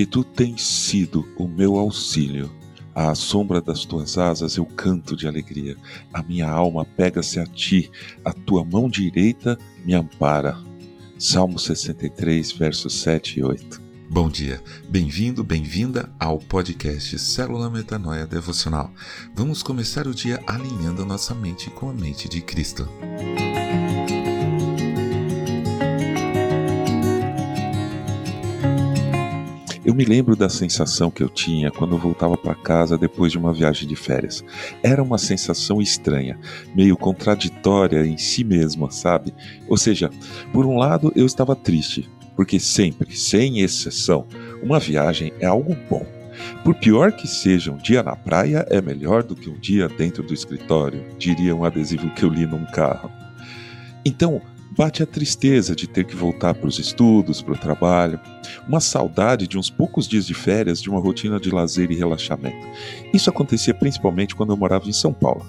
porque tu tens sido o meu auxílio. À sombra das tuas asas eu canto de alegria. A minha alma pega-se a ti, a tua mão direita me ampara. Salmo 63, versos 7 e 8. Bom dia, bem-vindo, bem-vinda ao podcast Célula Metanoia Devocional. Vamos começar o dia alinhando nossa mente com a mente de Cristo. Eu me lembro da sensação que eu tinha quando eu voltava para casa depois de uma viagem de férias. Era uma sensação estranha, meio contraditória em si mesma, sabe? Ou seja, por um lado eu estava triste, porque sempre, sem exceção, uma viagem é algo bom. Por pior que seja, um dia na praia é melhor do que um dia dentro do escritório, diria um adesivo que eu li num carro. Então, bate a tristeza de ter que voltar para os estudos, para o trabalho, uma saudade de uns poucos dias de férias, de uma rotina de lazer e relaxamento. Isso acontecia principalmente quando eu morava em São Paulo.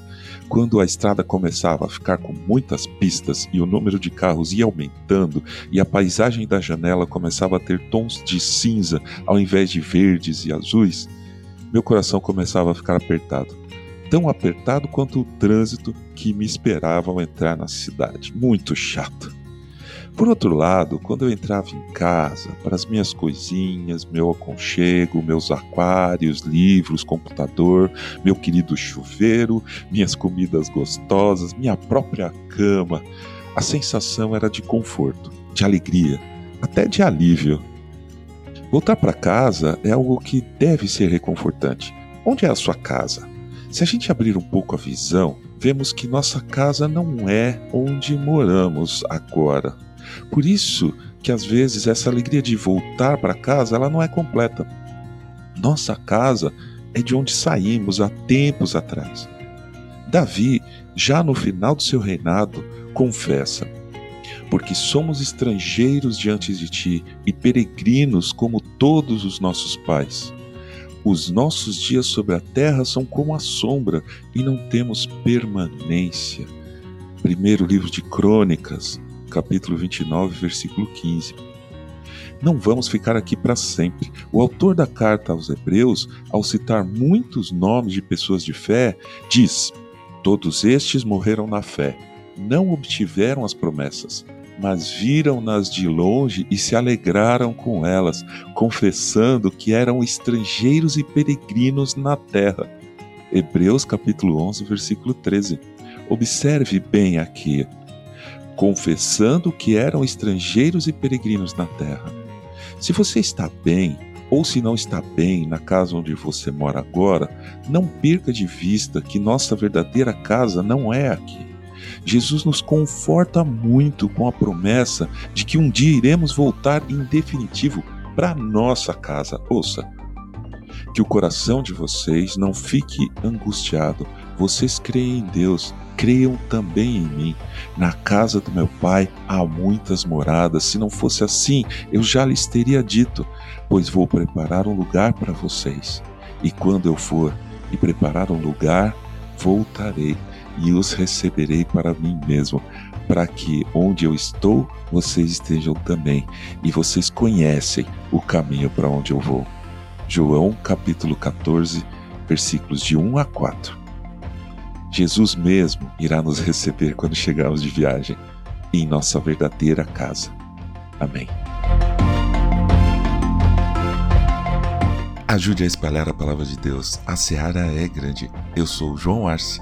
Quando a estrada começava a ficar com muitas pistas e o número de carros ia aumentando e a paisagem da janela começava a ter tons de cinza ao invés de verdes e azuis, meu coração começava a ficar apertado tão apertado quanto o trânsito que me esperava ao entrar na cidade. Muito chato. Por outro lado, quando eu entrava em casa, para as minhas coisinhas, meu aconchego, meus aquários, livros, computador, meu querido chuveiro, minhas comidas gostosas, minha própria cama, a sensação era de conforto, de alegria, até de alívio. Voltar para casa é algo que deve ser reconfortante. Onde é a sua casa? Se a gente abrir um pouco a visão, vemos que nossa casa não é onde moramos agora. Por isso que às vezes essa alegria de voltar para casa, ela não é completa. Nossa casa é de onde saímos há tempos atrás. Davi, já no final do seu reinado, confessa: Porque somos estrangeiros diante de ti e peregrinos como todos os nossos pais. Os nossos dias sobre a terra são como a sombra e não temos permanência. Primeiro livro de Crônicas, capítulo 29, versículo 15. Não vamos ficar aqui para sempre. O autor da carta aos Hebreus, ao citar muitos nomes de pessoas de fé, diz: Todos estes morreram na fé, não obtiveram as promessas, mas viram-nas de longe e se alegraram com elas, confessando que eram estrangeiros e peregrinos na terra. Hebreus capítulo 11, versículo 13. Observe bem aqui. Confessando que eram estrangeiros e peregrinos na terra. Se você está bem, ou se não está bem na casa onde você mora agora, não perca de vista que nossa verdadeira casa não é aqui. Jesus nos conforta muito com a promessa de que um dia iremos voltar em definitivo para nossa casa. Ouça, que o coração de vocês não fique angustiado. Vocês creem em Deus, creiam também em mim. Na casa do meu pai há muitas moradas. Se não fosse assim, eu já lhes teria dito, pois vou preparar um lugar para vocês. E quando eu for e preparar um lugar, voltarei e os receberei para mim mesmo, para que onde eu estou, vocês estejam também, e vocês conhecem o caminho para onde eu vou. João capítulo 14, versículos de 1 a 4. Jesus mesmo irá nos receber quando chegarmos de viagem em nossa verdadeira casa. Amém. Ajude a espalhar a palavra de Deus. A seara é grande. Eu sou João Arce